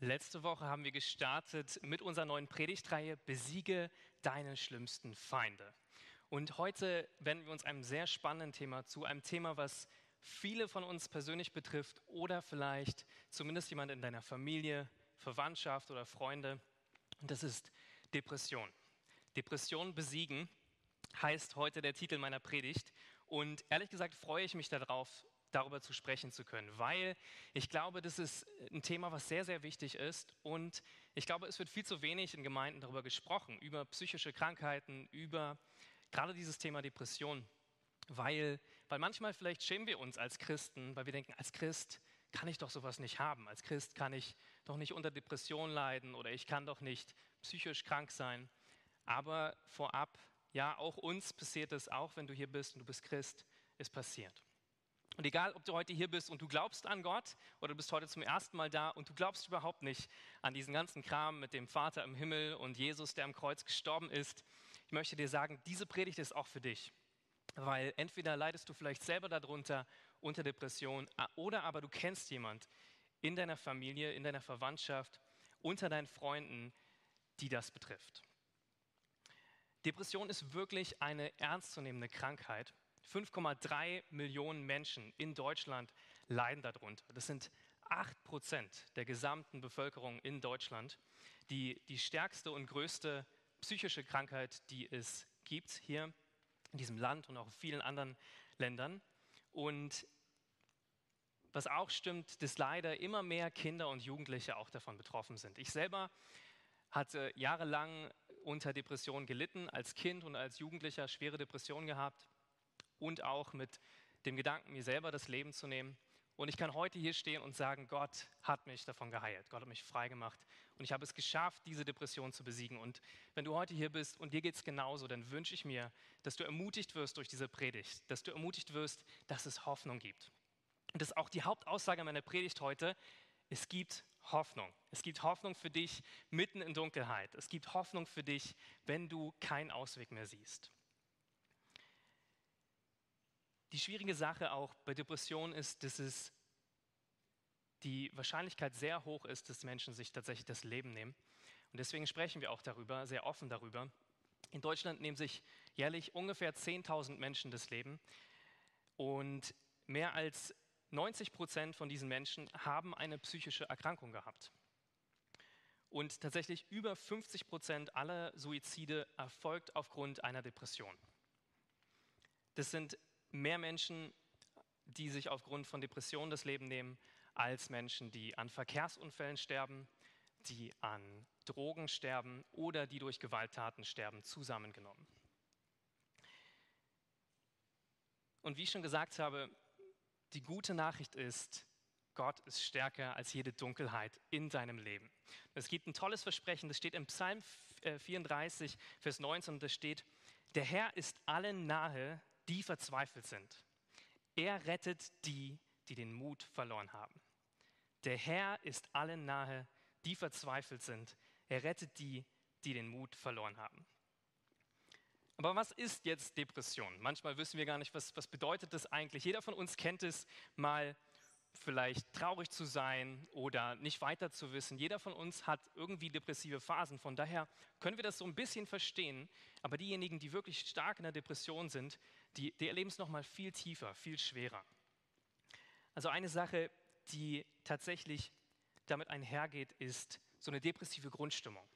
Letzte Woche haben wir gestartet mit unserer neuen Predigtreihe Besiege deine schlimmsten Feinde. Und heute wenden wir uns einem sehr spannenden Thema zu, einem Thema, was viele von uns persönlich betrifft oder vielleicht zumindest jemand in deiner Familie, Verwandtschaft oder Freunde. Und das ist Depression. Depression besiegen heißt heute der Titel meiner Predigt. Und ehrlich gesagt freue ich mich darauf, darüber zu sprechen zu können, weil ich glaube, das ist ein Thema, was sehr, sehr wichtig ist und ich glaube, es wird viel zu wenig in Gemeinden darüber gesprochen, über psychische Krankheiten, über gerade dieses Thema Depression, weil, weil manchmal vielleicht schämen wir uns als Christen, weil wir denken, als Christ kann ich doch sowas nicht haben, als Christ kann ich doch nicht unter Depression leiden oder ich kann doch nicht psychisch krank sein, aber vorab, ja, auch uns passiert es, auch wenn du hier bist und du bist Christ, ist passiert. Und egal, ob du heute hier bist und du glaubst an Gott oder du bist heute zum ersten Mal da und du glaubst überhaupt nicht an diesen ganzen Kram mit dem Vater im Himmel und Jesus, der am Kreuz gestorben ist, ich möchte dir sagen, diese Predigt ist auch für dich. Weil entweder leidest du vielleicht selber darunter unter Depression oder aber du kennst jemand in deiner Familie, in deiner Verwandtschaft, unter deinen Freunden, die das betrifft. Depression ist wirklich eine ernstzunehmende Krankheit 5,3 Millionen Menschen in Deutschland leiden darunter. Das sind 8 Prozent der gesamten Bevölkerung in Deutschland. Die, die stärkste und größte psychische Krankheit, die es gibt hier in diesem Land und auch in vielen anderen Ländern. Und was auch stimmt, dass leider immer mehr Kinder und Jugendliche auch davon betroffen sind. Ich selber hatte jahrelang unter Depressionen gelitten, als Kind und als Jugendlicher schwere Depressionen gehabt und auch mit dem Gedanken, mir selber das Leben zu nehmen. Und ich kann heute hier stehen und sagen, Gott hat mich davon geheilt, Gott hat mich frei gemacht und ich habe es geschafft, diese Depression zu besiegen. Und wenn du heute hier bist und dir geht es genauso, dann wünsche ich mir, dass du ermutigt wirst durch diese Predigt, dass du ermutigt wirst, dass es Hoffnung gibt. Und das ist auch die Hauptaussage meiner Predigt heute. Es gibt Hoffnung. Es gibt Hoffnung für dich mitten in Dunkelheit. Es gibt Hoffnung für dich, wenn du keinen Ausweg mehr siehst. Die schwierige Sache auch bei Depressionen ist, dass es die Wahrscheinlichkeit sehr hoch ist, dass Menschen sich tatsächlich das Leben nehmen. Und deswegen sprechen wir auch darüber, sehr offen darüber. In Deutschland nehmen sich jährlich ungefähr 10.000 Menschen das Leben und mehr als 90 Prozent von diesen Menschen haben eine psychische Erkrankung gehabt. Und tatsächlich über 50 Prozent aller Suizide erfolgt aufgrund einer Depression. Das sind mehr Menschen, die sich aufgrund von Depressionen das Leben nehmen, als Menschen, die an Verkehrsunfällen sterben, die an Drogen sterben oder die durch Gewalttaten sterben, zusammengenommen. Und wie ich schon gesagt habe, die gute Nachricht ist, Gott ist stärker als jede Dunkelheit in deinem Leben. Es gibt ein tolles Versprechen, das steht im Psalm 34, äh, Vers 19, und da steht, der Herr ist allen nahe, die verzweifelt sind. Er rettet die, die den Mut verloren haben. Der Herr ist allen nahe, die verzweifelt sind. Er rettet die, die den Mut verloren haben. Aber was ist jetzt Depression? Manchmal wissen wir gar nicht, was, was bedeutet das eigentlich. Jeder von uns kennt es mal vielleicht traurig zu sein oder nicht weiter zu wissen. Jeder von uns hat irgendwie depressive Phasen. Von daher können wir das so ein bisschen verstehen. Aber diejenigen, die wirklich stark in der Depression sind, die, die erleben es nochmal viel tiefer, viel schwerer. Also eine Sache, die tatsächlich damit einhergeht, ist so eine depressive Grundstimmung.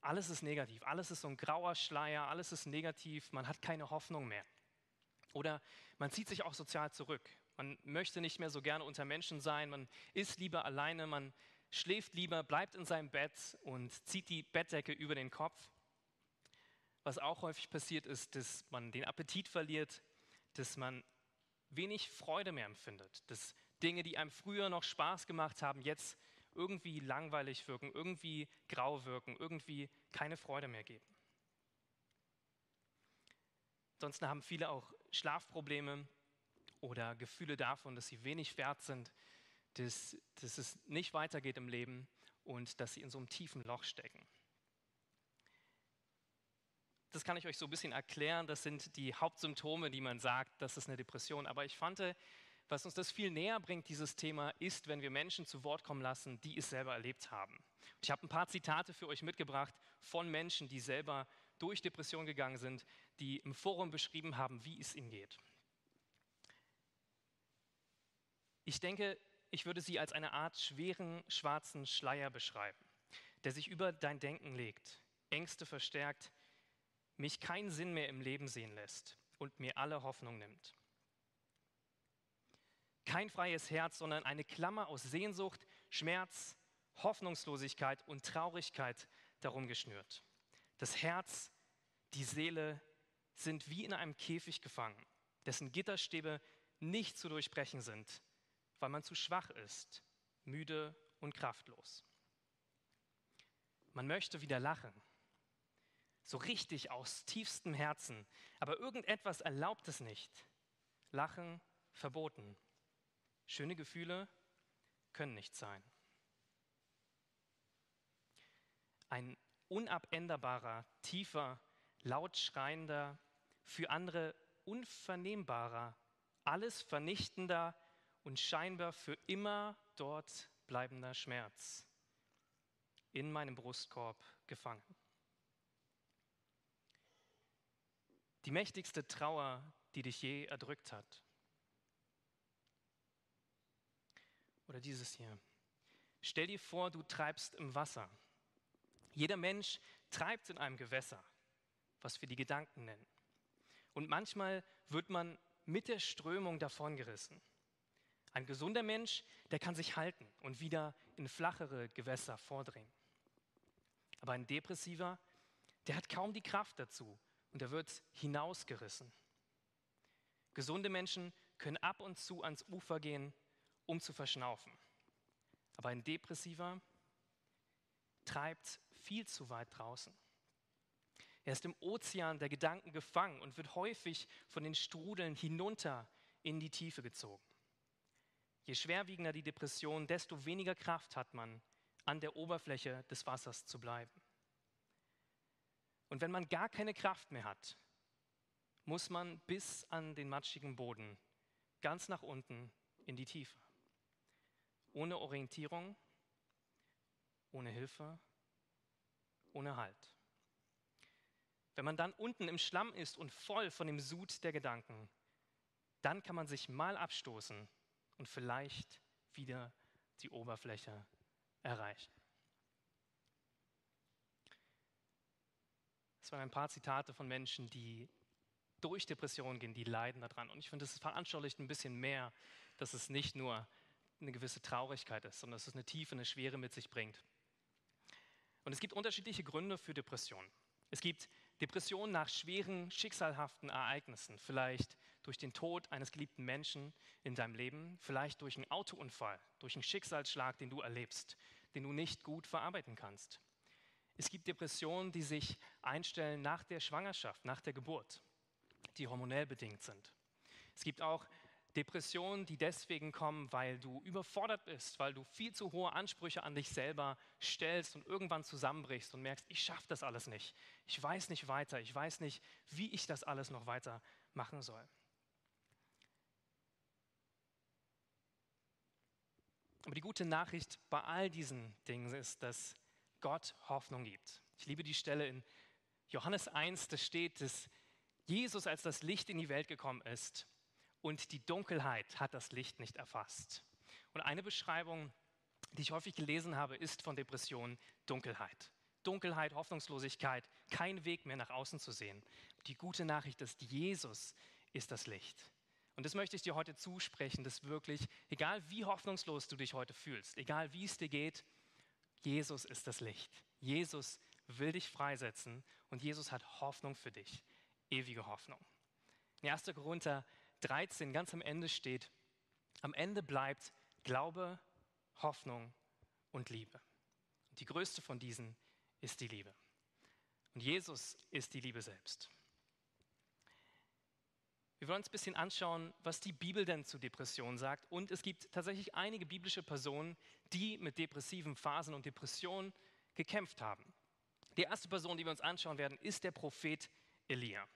Alles ist negativ, alles ist so ein grauer Schleier, alles ist negativ, man hat keine Hoffnung mehr. Oder man zieht sich auch sozial zurück. Man möchte nicht mehr so gerne unter Menschen sein, man ist lieber alleine, man schläft lieber, bleibt in seinem Bett und zieht die Bettdecke über den Kopf. Was auch häufig passiert ist, dass man den Appetit verliert, dass man wenig Freude mehr empfindet, dass Dinge, die einem früher noch Spaß gemacht haben, jetzt irgendwie langweilig wirken, irgendwie grau wirken, irgendwie keine Freude mehr geben. Ansonsten haben viele auch Schlafprobleme, oder Gefühle davon, dass sie wenig wert sind, dass, dass es nicht weitergeht im Leben und dass sie in so einem tiefen Loch stecken. Das kann ich euch so ein bisschen erklären. Das sind die Hauptsymptome, die man sagt, das ist eine Depression. Aber ich fand, was uns das viel näher bringt, dieses Thema, ist, wenn wir Menschen zu Wort kommen lassen, die es selber erlebt haben. Ich habe ein paar Zitate für euch mitgebracht von Menschen, die selber durch Depression gegangen sind, die im Forum beschrieben haben, wie es ihnen geht. Ich denke, ich würde sie als eine Art schweren schwarzen Schleier beschreiben, der sich über dein Denken legt, Ängste verstärkt, mich keinen Sinn mehr im Leben sehen lässt und mir alle Hoffnung nimmt. Kein freies Herz, sondern eine Klammer aus Sehnsucht, Schmerz, Hoffnungslosigkeit und Traurigkeit darum geschnürt. Das Herz, die Seele sind wie in einem Käfig gefangen, dessen Gitterstäbe nicht zu durchbrechen sind, weil man zu schwach ist, müde und kraftlos. Man möchte wieder lachen, so richtig aus tiefstem Herzen, aber irgendetwas erlaubt es nicht. Lachen verboten. Schöne Gefühle können nicht sein. Ein unabänderbarer, tiefer, laut schreiender, für andere unvernehmbarer, alles vernichtender und scheinbar für immer dort bleibender Schmerz in meinem Brustkorb gefangen. Die mächtigste Trauer, die dich je erdrückt hat. Oder dieses hier. Stell dir vor, du treibst im Wasser. Jeder Mensch treibt in einem Gewässer, was wir die Gedanken nennen. Und manchmal wird man mit der Strömung davongerissen. Ein gesunder Mensch, der kann sich halten und wieder in flachere Gewässer vordringen. Aber ein Depressiver, der hat kaum die Kraft dazu und er wird hinausgerissen. Gesunde Menschen können ab und zu ans Ufer gehen, um zu verschnaufen. Aber ein Depressiver treibt viel zu weit draußen. Er ist im Ozean der Gedanken gefangen und wird häufig von den Strudeln hinunter in die Tiefe gezogen. Je schwerwiegender die Depression, desto weniger Kraft hat man, an der Oberfläche des Wassers zu bleiben. Und wenn man gar keine Kraft mehr hat, muss man bis an den matschigen Boden, ganz nach unten in die Tiefe. Ohne Orientierung, ohne Hilfe, ohne Halt. Wenn man dann unten im Schlamm ist und voll von dem Sud der Gedanken, dann kann man sich mal abstoßen und vielleicht wieder die Oberfläche erreichen. Waren ein paar Zitate von Menschen, die durch Depressionen gehen, die leiden daran. Und ich finde, das veranschaulicht ein bisschen mehr, dass es nicht nur eine gewisse Traurigkeit ist, sondern dass es eine Tiefe, eine Schwere mit sich bringt. Und es gibt unterschiedliche Gründe für Depressionen. Es gibt Depressionen nach schweren, schicksalhaften Ereignissen, vielleicht durch den Tod eines geliebten Menschen in deinem Leben, vielleicht durch einen Autounfall, durch einen Schicksalsschlag, den du erlebst, den du nicht gut verarbeiten kannst. Es gibt Depressionen, die sich einstellen nach der Schwangerschaft, nach der Geburt, die hormonell bedingt sind. Es gibt auch Depressionen, die deswegen kommen, weil du überfordert bist, weil du viel zu hohe Ansprüche an dich selber stellst und irgendwann zusammenbrichst und merkst, ich schaffe das alles nicht. Ich weiß nicht weiter, ich weiß nicht, wie ich das alles noch weiter machen soll. Aber die gute Nachricht bei all diesen Dingen ist, dass Gott Hoffnung gibt. Ich liebe die Stelle in Johannes 1, da steht, dass Jesus als das Licht in die Welt gekommen ist und die Dunkelheit hat das Licht nicht erfasst. Und eine Beschreibung, die ich häufig gelesen habe, ist von Depression Dunkelheit. Dunkelheit, Hoffnungslosigkeit, kein Weg mehr nach außen zu sehen. Die gute Nachricht ist, Jesus ist das Licht. Und das möchte ich dir heute zusprechen, dass wirklich, egal wie hoffnungslos du dich heute fühlst, egal wie es dir geht, Jesus ist das Licht. Jesus will dich freisetzen und Jesus hat Hoffnung für dich, ewige Hoffnung. In 1. Korinther 13 ganz am Ende steht, am Ende bleibt Glaube, Hoffnung und Liebe. Und die größte von diesen ist die Liebe. Und Jesus ist die Liebe selbst. Wir wollen uns ein bisschen anschauen, was die Bibel denn zu Depressionen sagt. Und es gibt tatsächlich einige biblische Personen, die mit depressiven Phasen und Depressionen gekämpft haben. Die erste Person, die wir uns anschauen werden, ist der Prophet Elia.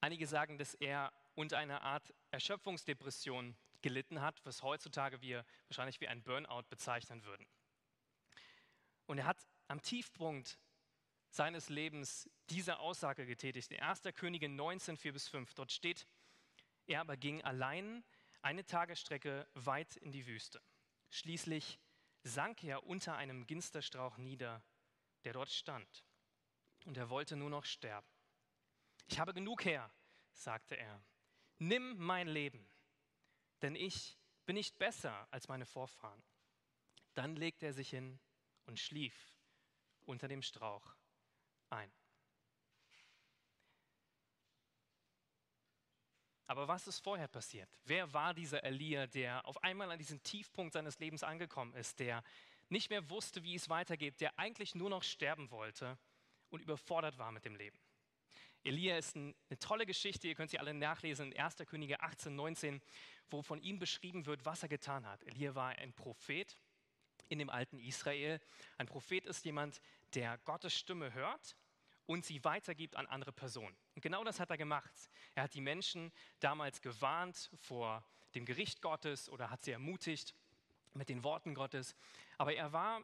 Einige sagen, dass er unter einer Art Erschöpfungsdepression gelitten hat, was heutzutage wir wahrscheinlich wie ein Burnout bezeichnen würden. Und er hat am Tiefpunkt seines Lebens diese Aussage getätigt. In 1. Könige 19, 4 bis 5. Dort steht, er aber ging allein eine Tagesstrecke weit in die Wüste. Schließlich sank er unter einem Ginsterstrauch nieder, der dort stand. Und er wollte nur noch sterben. Ich habe genug her, sagte er. Nimm mein Leben, denn ich bin nicht besser als meine Vorfahren. Dann legte er sich hin und schlief unter dem Strauch ein. Aber was ist vorher passiert? Wer war dieser Elia, der auf einmal an diesen Tiefpunkt seines Lebens angekommen ist, der nicht mehr wusste, wie es weitergeht, der eigentlich nur noch sterben wollte und überfordert war mit dem Leben? Elia ist eine tolle Geschichte, ihr könnt sie alle nachlesen in 1. Könige 18, 19, wo von ihm beschrieben wird, was er getan hat. Elia war ein Prophet in dem alten Israel. Ein Prophet ist jemand, der Gottes Stimme hört und sie weitergibt an andere Personen. Und genau das hat er gemacht. Er hat die Menschen damals gewarnt vor dem Gericht Gottes oder hat sie ermutigt mit den Worten Gottes. Aber er war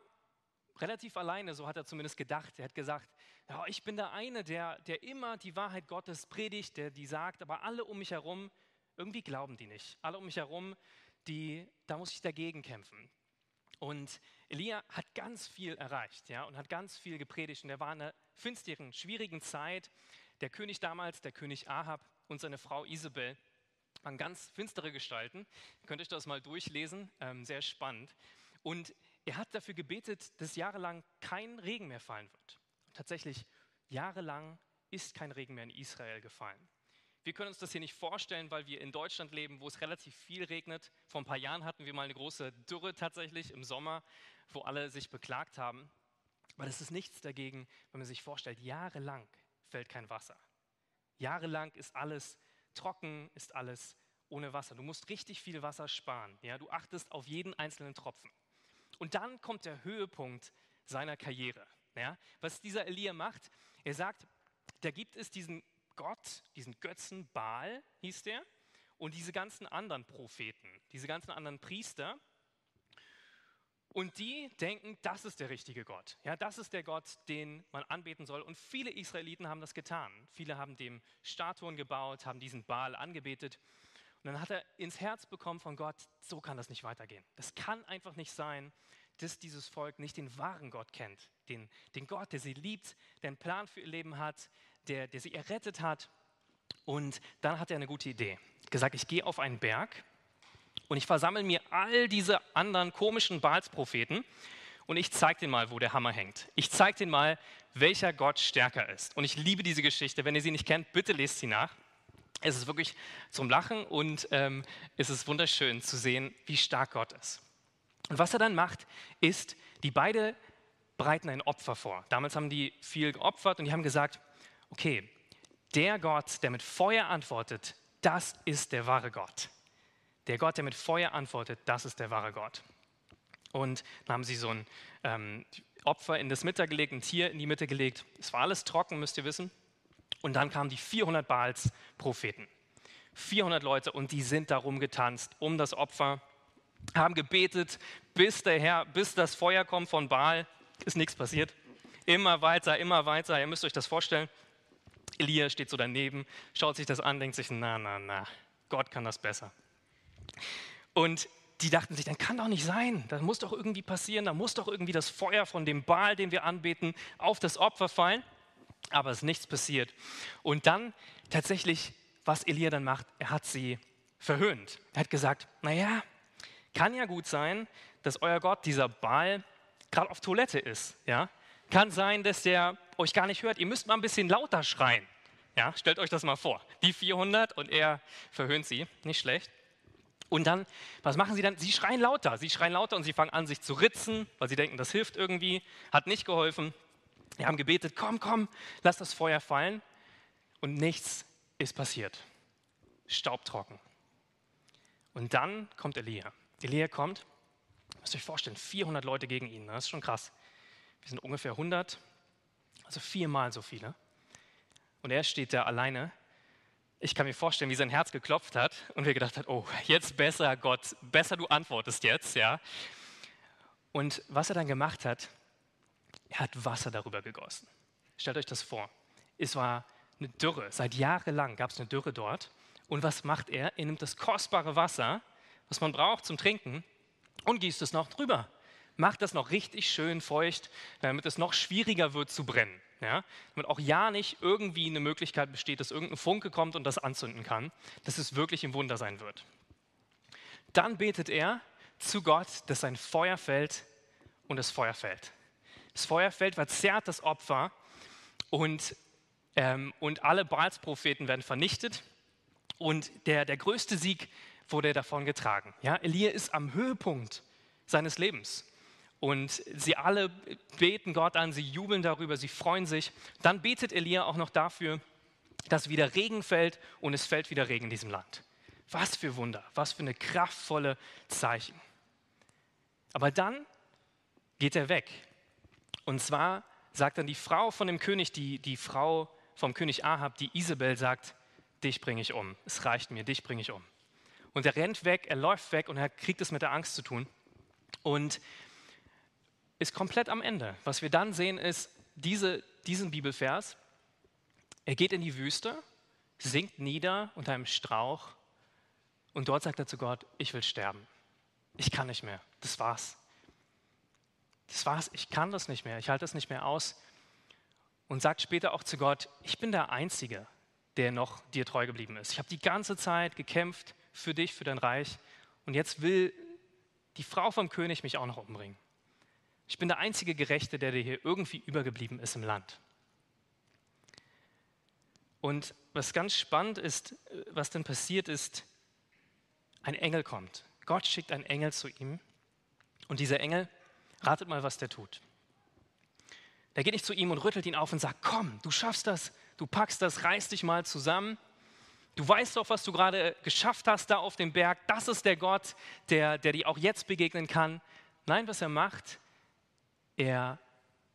relativ alleine, so hat er zumindest gedacht. Er hat gesagt, ja, ich bin der eine, der, der immer die Wahrheit Gottes predigt, der die sagt, aber alle um mich herum, irgendwie glauben die nicht. Alle um mich herum, die, da muss ich dagegen kämpfen. Und Elia hat ganz viel erreicht ja, und hat ganz viel gepredigt. Und er war in einer finsteren, schwierigen Zeit. Der König damals, der König Ahab und seine Frau Isabel, waren ganz finstere Gestalten. Ihr könnt euch das mal durchlesen, ähm, sehr spannend. Und er hat dafür gebetet, dass jahrelang kein Regen mehr fallen wird. Und tatsächlich, jahrelang ist kein Regen mehr in Israel gefallen. Wir können uns das hier nicht vorstellen, weil wir in Deutschland leben, wo es relativ viel regnet. Vor ein paar Jahren hatten wir mal eine große Dürre tatsächlich im Sommer, wo alle sich beklagt haben. Aber das ist nichts dagegen, wenn man sich vorstellt, jahrelang fällt kein Wasser. Jahrelang ist alles trocken, ist alles ohne Wasser. Du musst richtig viel Wasser sparen. Ja? Du achtest auf jeden einzelnen Tropfen. Und dann kommt der Höhepunkt seiner Karriere. Ja? Was dieser Elia macht, er sagt, da gibt es diesen Gott, diesen Götzen Baal hieß der, und diese ganzen anderen Propheten, diese ganzen anderen Priester. Und die denken, das ist der richtige Gott. Ja, das ist der Gott, den man anbeten soll. Und viele Israeliten haben das getan. Viele haben dem Statuen gebaut, haben diesen Baal angebetet. Und dann hat er ins Herz bekommen von Gott, so kann das nicht weitergehen. Das kann einfach nicht sein, dass dieses Volk nicht den wahren Gott kennt. Den, den Gott, der sie liebt, der einen Plan für ihr Leben hat, der, der sie errettet hat. Und dann hat er eine gute Idee. Gesagt, ich gehe auf einen Berg und ich versammle mir all diese anderen komischen Baalspropheten und ich zeige denen mal, wo der Hammer hängt. Ich zeige denen mal, welcher Gott stärker ist. Und ich liebe diese Geschichte. Wenn ihr sie nicht kennt, bitte lest sie nach. Es ist wirklich zum Lachen und ähm, es ist wunderschön zu sehen, wie stark Gott ist. Und was er dann macht, ist, die beide bereiten ein Opfer vor. Damals haben die viel geopfert und die haben gesagt, okay, der Gott, der mit Feuer antwortet, das ist der wahre Gott. Der Gott, der mit Feuer antwortet, das ist der wahre Gott. Und dann haben sie so ein ähm, Opfer in das Mitte gelegt, ein Tier in die Mitte gelegt. Es war alles trocken, müsst ihr wissen. Und dann kamen die 400 Baals-Propheten. 400 Leute und die sind darum getanzt um das Opfer, haben gebetet, bis, der Herr, bis das Feuer kommt von Baal. Ist nichts passiert. Immer weiter, immer weiter. Ihr müsst euch das vorstellen. Elia steht so daneben, schaut sich das an, denkt sich, na, na, na, Gott kann das besser. Und die dachten sich, dann kann doch nicht sein, das muss doch irgendwie passieren, da muss doch irgendwie das Feuer von dem Baal, den wir anbeten, auf das Opfer fallen. Aber es ist nichts passiert. Und dann tatsächlich, was Elia dann macht, er hat sie verhöhnt. Er hat gesagt, naja, kann ja gut sein, dass euer Gott, dieser Baal, gerade auf Toilette ist. Ja? Kann sein, dass der euch gar nicht hört. Ihr müsst mal ein bisschen lauter schreien. Ja, stellt euch das mal vor. Die 400 und er verhöhnt sie. Nicht schlecht. Und dann, was machen sie dann? Sie schreien lauter. Sie schreien lauter und sie fangen an, sich zu ritzen, weil sie denken, das hilft irgendwie. Hat nicht geholfen. Sie haben gebetet, komm, komm, lass das Feuer fallen. Und nichts ist passiert. Staubtrocken. Und dann kommt Elia. Elia kommt, müsst ihr euch vorstellen, 400 Leute gegen ihn. Das ist schon krass. Wir sind ungefähr 100, also viermal so viele. Und er steht da alleine ich kann mir vorstellen, wie sein Herz geklopft hat und wir gedacht hat, oh, jetzt besser, Gott, besser du antwortest jetzt, ja. Und was er dann gemacht hat, er hat Wasser darüber gegossen. Stellt euch das vor. Es war eine Dürre. Seit jahrelang gab es eine Dürre dort. Und was macht er? Er nimmt das kostbare Wasser, was man braucht zum Trinken, und gießt es noch drüber. Macht das noch richtig schön feucht, damit es noch schwieriger wird zu brennen. Ja? Damit auch ja nicht irgendwie eine Möglichkeit besteht, dass irgendein Funke kommt und das anzünden kann, dass es wirklich ein Wunder sein wird. Dann betet er zu Gott, dass sein Feuer fällt und das Feuer fällt. Das Feuer fällt, verzerrt das Opfer und, ähm, und alle Baalspropheten werden vernichtet und der, der größte Sieg wurde davon getragen. Ja? Elia ist am Höhepunkt seines Lebens. Und sie alle beten Gott an, sie jubeln darüber, sie freuen sich. Dann betet Elia auch noch dafür, dass wieder Regen fällt und es fällt wieder Regen in diesem Land. Was für Wunder, was für eine kraftvolle Zeichen. Aber dann geht er weg. Und zwar sagt dann die Frau von dem König, die, die Frau vom König Ahab, die Isabel, sagt, dich bringe ich um. Es reicht mir, dich bringe ich um. Und er rennt weg, er läuft weg und er kriegt es mit der Angst zu tun. Und ist komplett am Ende. Was wir dann sehen, ist diese, diesen Bibelvers. Er geht in die Wüste, sinkt nieder unter einem Strauch und dort sagt er zu Gott, ich will sterben. Ich kann nicht mehr. Das war's. Das war's. Ich kann das nicht mehr. Ich halte das nicht mehr aus. Und sagt später auch zu Gott, ich bin der Einzige, der noch dir treu geblieben ist. Ich habe die ganze Zeit gekämpft für dich, für dein Reich. Und jetzt will die Frau vom König mich auch noch umbringen. Ich bin der einzige Gerechte, der dir hier irgendwie übergeblieben ist im Land. Und was ganz spannend ist, was dann passiert ist, ein Engel kommt. Gott schickt einen Engel zu ihm. Und dieser Engel, ratet mal, was der tut. Der geht nicht zu ihm und rüttelt ihn auf und sagt, komm, du schaffst das, du packst das, reiß dich mal zusammen. Du weißt doch, was du gerade geschafft hast da auf dem Berg. Das ist der Gott, der, der dir auch jetzt begegnen kann. Nein, was er macht, er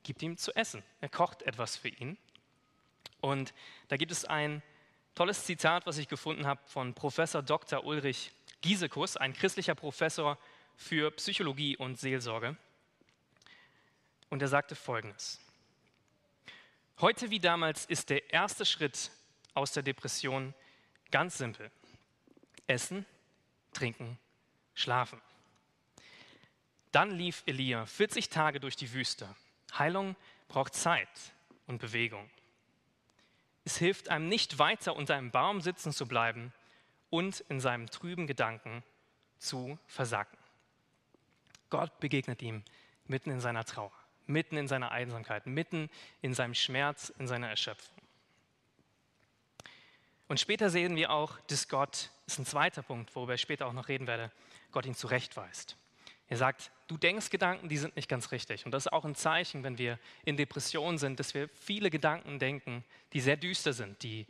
gibt ihm zu essen. Er kocht etwas für ihn. Und da gibt es ein tolles Zitat, was ich gefunden habe von Professor Dr. Ulrich Giesekus, ein christlicher Professor für Psychologie und Seelsorge. Und er sagte folgendes. Heute wie damals ist der erste Schritt aus der Depression ganz simpel. Essen, trinken, schlafen. Dann lief Elia 40 Tage durch die Wüste. Heilung braucht Zeit und Bewegung. Es hilft einem nicht weiter unter einem Baum sitzen zu bleiben und in seinem trüben Gedanken zu versacken. Gott begegnet ihm mitten in seiner Trauer, mitten in seiner Einsamkeit, mitten in seinem Schmerz, in seiner Erschöpfung. Und später sehen wir auch, dass Gott, das ist ein zweiter Punkt, worüber ich später auch noch reden werde, Gott ihn zurechtweist. Er sagt, du denkst Gedanken, die sind nicht ganz richtig. Und das ist auch ein Zeichen, wenn wir in Depressionen sind, dass wir viele Gedanken denken, die sehr düster sind, die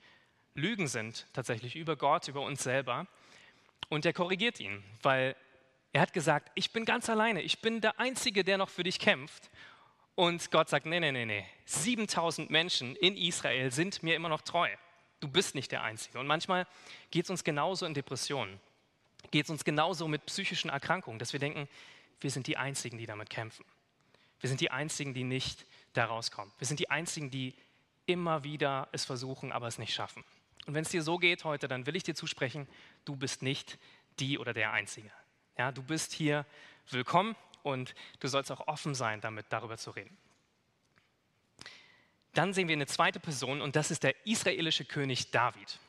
Lügen sind tatsächlich über Gott, über uns selber. Und er korrigiert ihn, weil er hat gesagt, ich bin ganz alleine, ich bin der Einzige, der noch für dich kämpft. Und Gott sagt, nee, nee, nee, nee, 7000 Menschen in Israel sind mir immer noch treu. Du bist nicht der Einzige. Und manchmal geht es uns genauso in Depressionen geht es uns genauso mit psychischen Erkrankungen, dass wir denken, wir sind die Einzigen, die damit kämpfen. Wir sind die Einzigen, die nicht da rauskommen. Wir sind die Einzigen, die immer wieder es versuchen, aber es nicht schaffen. Und wenn es dir so geht heute, dann will ich dir zusprechen, du bist nicht die oder der Einzige. Ja, du bist hier willkommen und du sollst auch offen sein, damit darüber zu reden. Dann sehen wir eine zweite Person und das ist der israelische König David.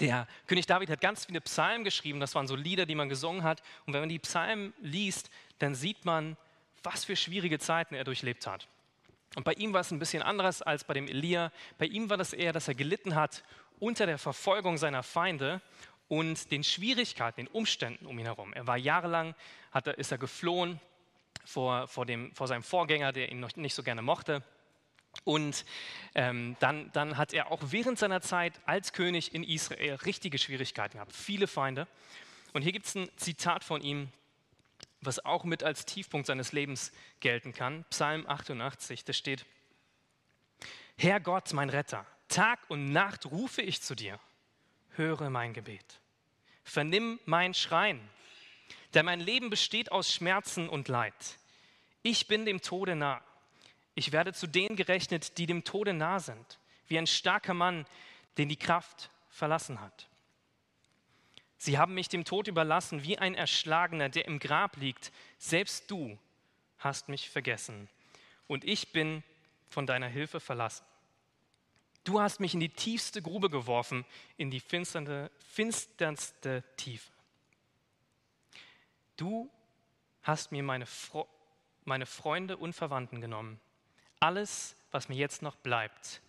Der König David hat ganz viele Psalmen geschrieben, das waren so Lieder, die man gesungen hat. Und wenn man die Psalmen liest, dann sieht man, was für schwierige Zeiten er durchlebt hat. Und bei ihm war es ein bisschen anders als bei dem Elia. Bei ihm war das eher, dass er gelitten hat unter der Verfolgung seiner Feinde und den Schwierigkeiten, den Umständen um ihn herum. Er war jahrelang, hat ist er geflohen vor, vor, dem, vor seinem Vorgänger, der ihn noch nicht so gerne mochte. Und ähm, dann, dann hat er auch während seiner Zeit als König in Israel richtige Schwierigkeiten gehabt, viele Feinde. Und hier gibt es ein Zitat von ihm, was auch mit als Tiefpunkt seines Lebens gelten kann. Psalm 88, da steht, Herr Gott, mein Retter, Tag und Nacht rufe ich zu dir. höre mein Gebet. Vernimm mein Schreien, denn mein Leben besteht aus Schmerzen und Leid. Ich bin dem Tode nah. Ich werde zu denen gerechnet, die dem Tode nah sind, wie ein starker Mann, den die Kraft verlassen hat. Sie haben mich dem Tod überlassen, wie ein Erschlagener, der im Grab liegt. Selbst du hast mich vergessen und ich bin von deiner Hilfe verlassen. Du hast mich in die tiefste Grube geworfen, in die finsternde, finsternste Tiefe. Du hast mir meine, Fro meine Freunde und Verwandten genommen. Alles, was mir jetzt noch bleibt,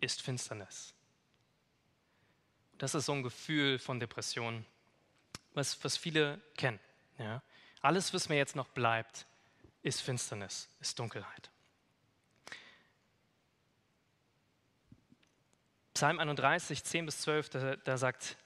ist Finsternis. Das ist so ein Gefühl von Depression, was, was viele kennen. Ja? Alles, was mir jetzt noch bleibt, ist Finsternis, ist Dunkelheit. Psalm 31, 10 bis 12, da, da, sagt,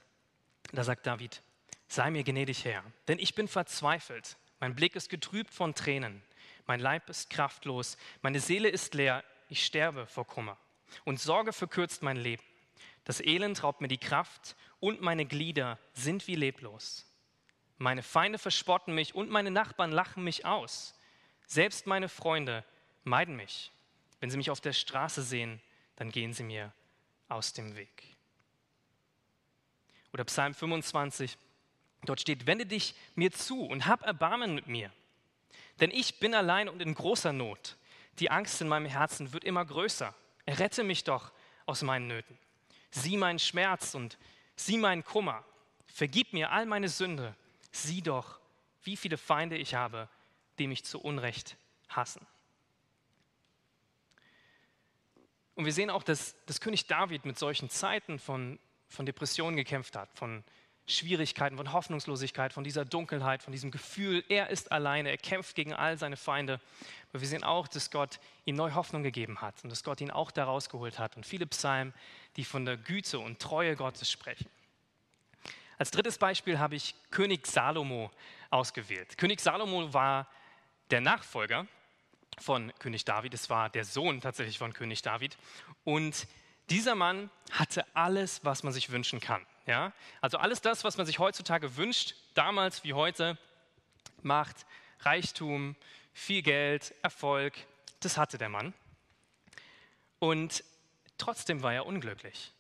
da sagt David, sei mir gnädig Herr, denn ich bin verzweifelt, mein Blick ist getrübt von Tränen, mein Leib ist kraftlos, meine Seele ist leer, ich sterbe vor Kummer und Sorge verkürzt mein Leben. Das Elend raubt mir die Kraft und meine Glieder sind wie leblos. Meine Feinde verspotten mich und meine Nachbarn lachen mich aus. Selbst meine Freunde meiden mich. Wenn sie mich auf der Straße sehen, dann gehen sie mir aus dem Weg. Oder Psalm 25, dort steht, wende dich mir zu und hab Erbarmen mit mir. Denn ich bin allein und in großer Not. Die Angst in meinem Herzen wird immer größer. Errette mich doch aus meinen Nöten. Sieh meinen Schmerz und sieh meinen Kummer. Vergib mir all meine Sünde. Sieh doch, wie viele Feinde ich habe, die mich zu Unrecht hassen. Und wir sehen auch, dass, dass König David mit solchen Zeiten von, von Depressionen gekämpft hat, von Schwierigkeiten, von Hoffnungslosigkeit, von dieser Dunkelheit, von diesem Gefühl, er ist alleine, er kämpft gegen all seine Feinde. Aber wir sehen auch, dass Gott ihm neue Hoffnung gegeben hat und dass Gott ihn auch da rausgeholt hat. Und viele Psalmen, die von der Güte und Treue Gottes sprechen. Als drittes Beispiel habe ich König Salomo ausgewählt. König Salomo war der Nachfolger von König David. Es war der Sohn tatsächlich von König David. Und dieser Mann hatte alles, was man sich wünschen kann. Ja? Also alles das, was man sich heutzutage wünscht, damals wie heute, Macht, Reichtum, viel Geld, Erfolg, das hatte der Mann. Und trotzdem war er unglücklich.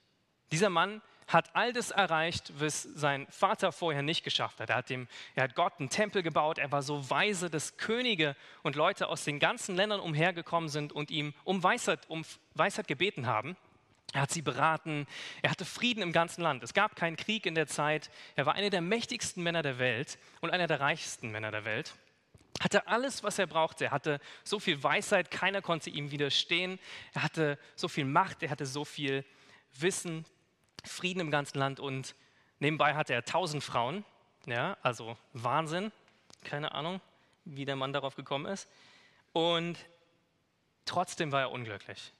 Dieser Mann hat all das erreicht, was sein Vater vorher nicht geschafft hat. Er hat, dem, er hat Gott einen Tempel gebaut, er war so weise, dass Könige und Leute aus den ganzen Ländern umhergekommen sind und ihm um Weisheit, um Weisheit gebeten haben. Er hat sie beraten, er hatte Frieden im ganzen Land. Es gab keinen Krieg in der Zeit. Er war einer der mächtigsten Männer der Welt und einer der reichsten Männer der Welt. Hatte alles, was er brauchte. Er hatte so viel Weisheit, keiner konnte ihm widerstehen. Er hatte so viel Macht, er hatte so viel Wissen, Frieden im ganzen Land und nebenbei hatte er tausend Frauen. Ja, also Wahnsinn. Keine Ahnung, wie der Mann darauf gekommen ist. Und trotzdem war er unglücklich.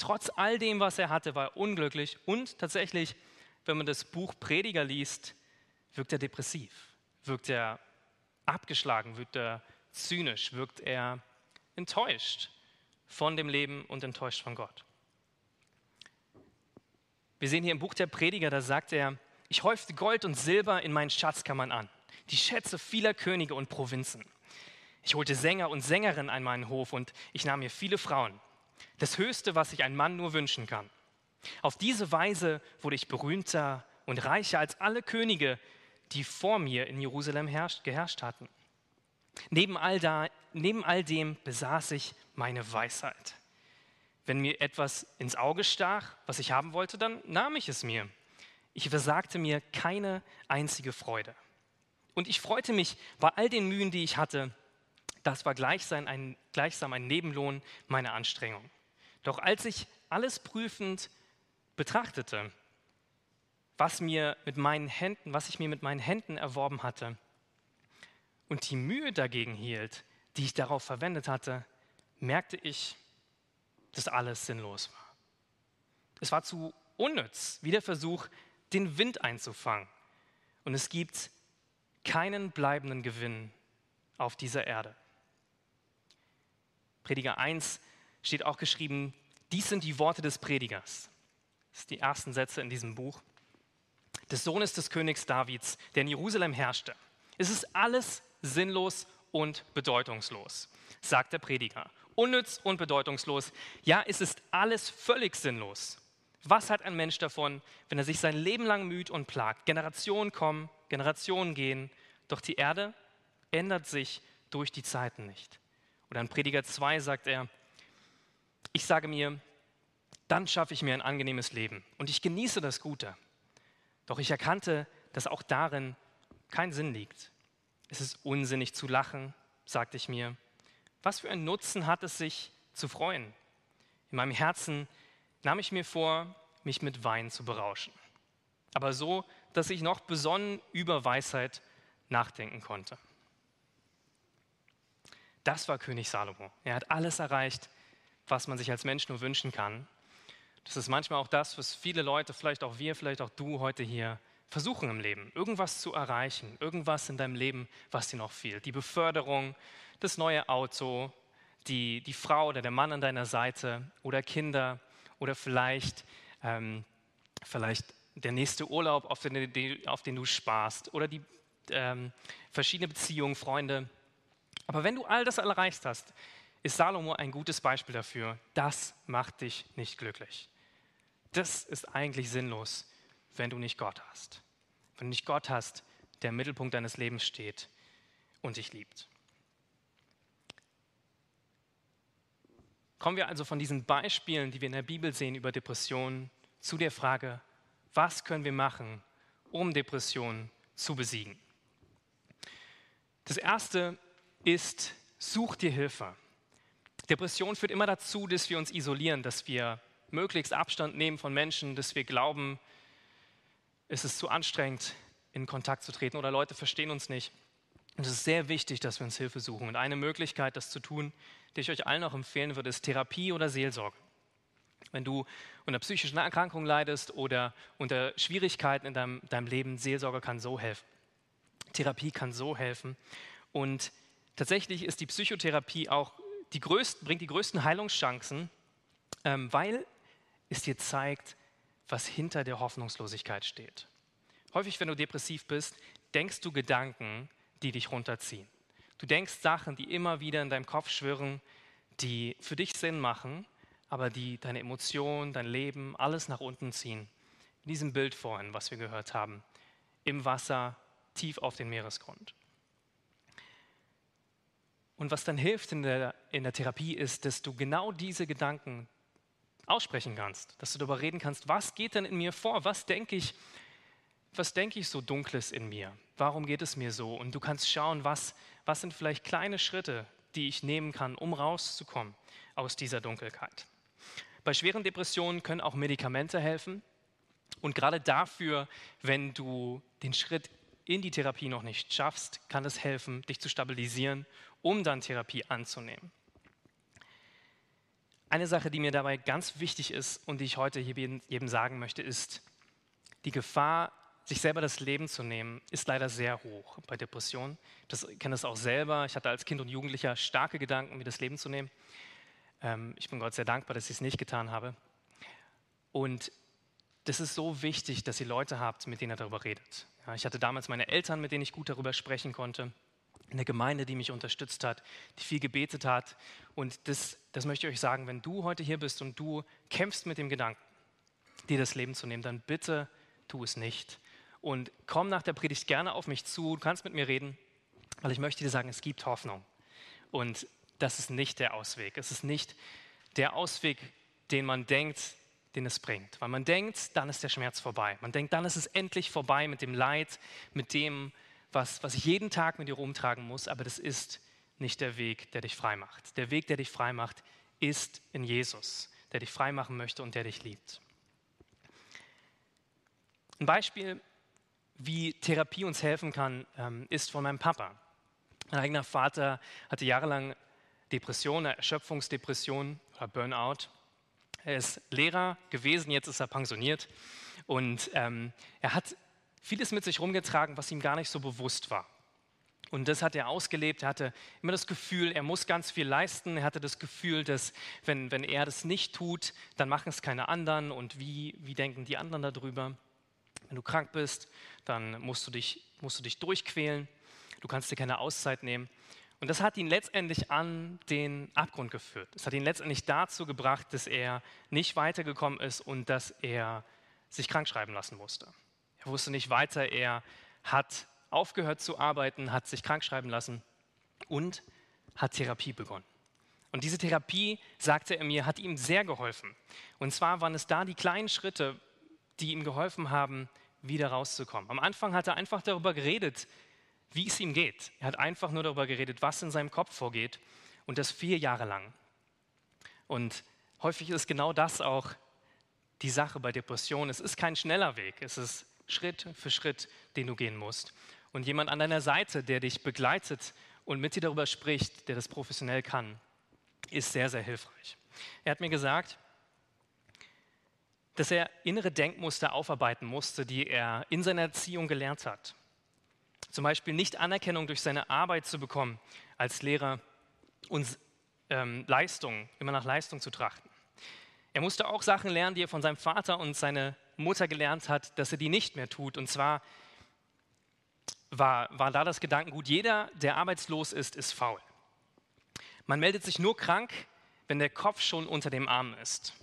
Trotz all dem, was er hatte, war er unglücklich. Und tatsächlich, wenn man das Buch Prediger liest, wirkt er depressiv, wirkt er abgeschlagen, wirkt er zynisch, wirkt er enttäuscht von dem Leben und enttäuscht von Gott. Wir sehen hier im Buch der Prediger, da sagt er, ich häufte Gold und Silber in meinen Schatzkammern an, die Schätze vieler Könige und Provinzen. Ich holte Sänger und Sängerinnen an meinen Hof und ich nahm mir viele Frauen. Das Höchste, was sich ein Mann nur wünschen kann. Auf diese Weise wurde ich berühmter und reicher als alle Könige, die vor mir in Jerusalem herrscht, geherrscht hatten. Neben all, da, neben all dem besaß ich meine Weisheit. Wenn mir etwas ins Auge stach, was ich haben wollte, dann nahm ich es mir. Ich versagte mir keine einzige Freude. Und ich freute mich bei all den Mühen, die ich hatte. Das war gleichsam ein, gleichsam ein Nebenlohn meiner Anstrengung. Doch als ich alles prüfend betrachtete, was, mir mit meinen Händen, was ich mir mit meinen Händen erworben hatte und die Mühe dagegen hielt, die ich darauf verwendet hatte, merkte ich, dass alles sinnlos war. Es war zu unnütz, wie der Versuch, den Wind einzufangen. Und es gibt keinen bleibenden Gewinn auf dieser Erde. Prediger 1 steht auch geschrieben, dies sind die Worte des Predigers. Das sind die ersten Sätze in diesem Buch. des Sohnes des Königs Davids, der in Jerusalem herrschte. Es ist alles sinnlos und bedeutungslos, sagt der Prediger. Unnütz und bedeutungslos. Ja, es ist alles völlig sinnlos. Was hat ein Mensch davon, wenn er sich sein Leben lang müht und plagt? Generationen kommen, Generationen gehen, doch die Erde ändert sich durch die Zeiten nicht. Oder in Prediger 2 sagt er, ich sage mir, dann schaffe ich mir ein angenehmes Leben und ich genieße das Gute. Doch ich erkannte, dass auch darin kein Sinn liegt. Es ist unsinnig zu lachen, sagte ich mir. Was für einen Nutzen hat es sich zu freuen? In meinem Herzen nahm ich mir vor, mich mit Wein zu berauschen. Aber so, dass ich noch besonnen über Weisheit nachdenken konnte. Das war König Salomo. Er hat alles erreicht, was man sich als Mensch nur wünschen kann. Das ist manchmal auch das, was viele Leute, vielleicht auch wir, vielleicht auch du heute hier versuchen im Leben. Irgendwas zu erreichen, irgendwas in deinem Leben, was dir noch fehlt. Die Beförderung, das neue Auto, die, die Frau oder der Mann an deiner Seite oder Kinder oder vielleicht, ähm, vielleicht der nächste Urlaub, auf den, auf den du sparst oder die ähm, verschiedene Beziehungen, Freunde. Aber wenn du all das erreicht hast, ist Salomo ein gutes Beispiel dafür. Das macht dich nicht glücklich. Das ist eigentlich sinnlos, wenn du nicht Gott hast. Wenn du nicht Gott hast, der im Mittelpunkt deines Lebens steht und dich liebt. Kommen wir also von diesen Beispielen, die wir in der Bibel sehen über Depressionen, zu der Frage, was können wir machen, um Depressionen zu besiegen? Das erste ist, such dir Hilfe. Depression führt immer dazu, dass wir uns isolieren, dass wir möglichst Abstand nehmen von Menschen, dass wir glauben, es ist zu anstrengend, in Kontakt zu treten oder Leute verstehen uns nicht. Und es ist sehr wichtig, dass wir uns Hilfe suchen. Und eine Möglichkeit, das zu tun, die ich euch allen auch empfehlen würde, ist Therapie oder Seelsorge. Wenn du unter psychischen Erkrankungen leidest oder unter Schwierigkeiten in deinem, deinem Leben, Seelsorge kann so helfen. Therapie kann so helfen. Und tatsächlich ist die Psychotherapie auch die größten, bringt die größten Heilungschancen, ähm, weil es dir zeigt, was hinter der Hoffnungslosigkeit steht. Häufig, wenn du depressiv bist, denkst du Gedanken, die dich runterziehen. Du denkst Sachen, die immer wieder in deinem Kopf schwirren, die für dich Sinn machen, aber die deine Emotionen, dein Leben, alles nach unten ziehen. In diesem Bild vorhin, was wir gehört haben, im Wasser, tief auf den Meeresgrund. Und was dann hilft in der, in der Therapie ist, dass du genau diese Gedanken aussprechen kannst, dass du darüber reden kannst, was geht denn in mir vor, was denke ich, was denke ich so Dunkles in mir, warum geht es mir so? Und du kannst schauen, was, was sind vielleicht kleine Schritte, die ich nehmen kann, um rauszukommen aus dieser Dunkelheit. Bei schweren Depressionen können auch Medikamente helfen. Und gerade dafür, wenn du den Schritt in die Therapie noch nicht schaffst, kann es helfen, dich zu stabilisieren, um dann Therapie anzunehmen. Eine Sache, die mir dabei ganz wichtig ist und die ich heute jedem sagen möchte, ist, die Gefahr, sich selber das Leben zu nehmen, ist leider sehr hoch bei Depressionen. Das, kenne das auch selber. Ich hatte als Kind und Jugendlicher starke Gedanken, mir das Leben zu nehmen. Ähm, ich bin Gott sehr dankbar, dass ich es nicht getan habe. Und das ist so wichtig, dass ihr Leute habt, mit denen ihr darüber redet. Ja, ich hatte damals meine Eltern, mit denen ich gut darüber sprechen konnte eine Gemeinde, die mich unterstützt hat, die viel gebetet hat. Und das, das möchte ich euch sagen, wenn du heute hier bist und du kämpfst mit dem Gedanken, dir das Leben zu nehmen, dann bitte tu es nicht. Und komm nach der Predigt gerne auf mich zu, du kannst mit mir reden, weil ich möchte dir sagen, es gibt Hoffnung. Und das ist nicht der Ausweg. Es ist nicht der Ausweg, den man denkt, den es bringt. Weil man denkt, dann ist der Schmerz vorbei. Man denkt, dann ist es endlich vorbei mit dem Leid, mit dem, was, was ich jeden Tag mit dir rumtragen muss, aber das ist nicht der Weg, der dich frei macht. Der Weg, der dich frei macht, ist in Jesus, der dich frei machen möchte und der dich liebt. Ein Beispiel, wie Therapie uns helfen kann, ähm, ist von meinem Papa. Mein eigener Vater hatte jahrelang Depression, Erschöpfungsdepression oder Burnout. Er ist Lehrer gewesen, jetzt ist er pensioniert und ähm, er hat vieles mit sich rumgetragen, was ihm gar nicht so bewusst war. Und das hat er ausgelebt. Er hatte immer das Gefühl, er muss ganz viel leisten. Er hatte das Gefühl, dass wenn, wenn er das nicht tut, dann machen es keine anderen. Und wie, wie denken die anderen darüber? Wenn du krank bist, dann musst du dich, musst du dich durchquälen. Du kannst dir keine Auszeit nehmen. Und das hat ihn letztendlich an den Abgrund geführt. Es hat ihn letztendlich dazu gebracht, dass er nicht weitergekommen ist und dass er sich krank schreiben lassen musste. Er wusste nicht weiter, er hat aufgehört zu arbeiten, hat sich krank schreiben lassen und hat Therapie begonnen. Und diese Therapie, sagte er mir, hat ihm sehr geholfen. Und zwar waren es da die kleinen Schritte, die ihm geholfen haben, wieder rauszukommen. Am Anfang hat er einfach darüber geredet, wie es ihm geht. Er hat einfach nur darüber geredet, was in seinem Kopf vorgeht und das vier Jahre lang. Und häufig ist genau das auch die Sache bei Depressionen. Es ist kein schneller Weg, es ist Schritt für Schritt, den du gehen musst. Und jemand an deiner Seite, der dich begleitet und mit dir darüber spricht, der das professionell kann, ist sehr, sehr hilfreich. Er hat mir gesagt, dass er innere Denkmuster aufarbeiten musste, die er in seiner Erziehung gelernt hat. Zum Beispiel nicht Anerkennung durch seine Arbeit zu bekommen als Lehrer und ähm, Leistung, immer nach Leistung zu trachten. Er musste auch Sachen lernen, die er von seinem Vater und seiner Mutter gelernt hat, dass er die nicht mehr tut. Und zwar war, war da das Gedankengut, jeder, der arbeitslos ist, ist faul. Man meldet sich nur krank, wenn der Kopf schon unter dem Arm ist.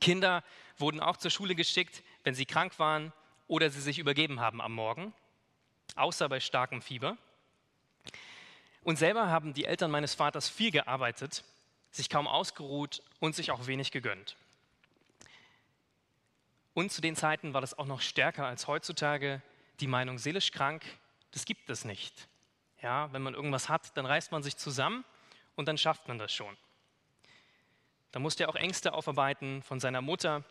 Kinder wurden auch zur Schule geschickt, wenn sie krank waren oder sie sich übergeben haben am Morgen, außer bei starkem Fieber. Und selber haben die Eltern meines Vaters viel gearbeitet, sich kaum ausgeruht und sich auch wenig gegönnt. Und zu den Zeiten war das auch noch stärker als heutzutage die Meinung, seelisch krank, das gibt es nicht. Ja, wenn man irgendwas hat, dann reißt man sich zusammen und dann schafft man das schon. Da musste er auch Ängste aufarbeiten von seiner Mutter,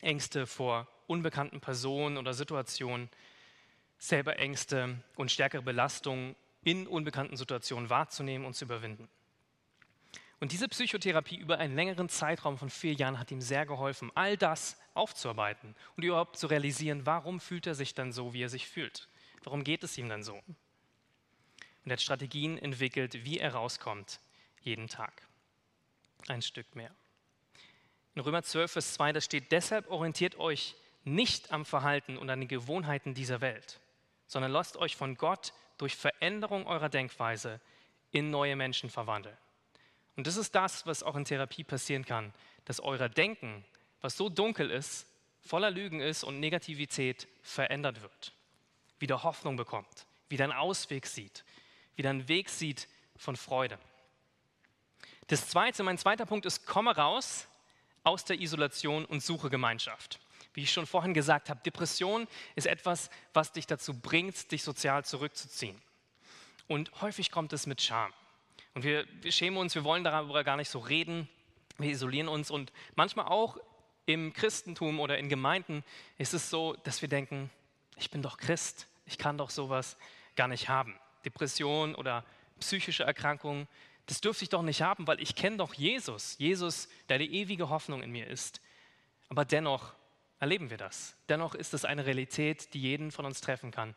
Ängste vor unbekannten Personen oder Situationen, selber Ängste und stärkere Belastungen in unbekannten Situationen wahrzunehmen und zu überwinden. Und diese Psychotherapie über einen längeren Zeitraum von vier Jahren hat ihm sehr geholfen, all das aufzuarbeiten und überhaupt zu realisieren, warum fühlt er sich dann so, wie er sich fühlt. Warum geht es ihm dann so? Und er hat Strategien entwickelt, wie er rauskommt, jeden Tag. Ein Stück mehr. In Römer 12, Vers 2, da steht, deshalb orientiert euch nicht am Verhalten und an den Gewohnheiten dieser Welt, sondern lasst euch von Gott durch Veränderung eurer Denkweise in neue Menschen verwandeln. Und das ist das, was auch in Therapie passieren kann, dass euer Denken, was so dunkel ist, voller Lügen ist und Negativität, verändert wird. Wieder Hoffnung bekommt, wieder einen Ausweg sieht, wieder einen Weg sieht von Freude. Das zweite, mein zweiter Punkt ist, komme raus aus der Isolation und suche Gemeinschaft. Wie ich schon vorhin gesagt habe, Depression ist etwas, was dich dazu bringt, dich sozial zurückzuziehen. Und häufig kommt es mit Scham. Und wir, wir schämen uns, wir wollen darüber gar nicht so reden, wir isolieren uns und manchmal auch im Christentum oder in Gemeinden ist es so, dass wir denken, ich bin doch Christ, ich kann doch sowas gar nicht haben. Depression oder psychische Erkrankungen, das dürfte ich doch nicht haben, weil ich kenne doch Jesus, Jesus, der die ewige Hoffnung in mir ist. Aber dennoch erleben wir das. Dennoch ist es eine Realität, die jeden von uns treffen kann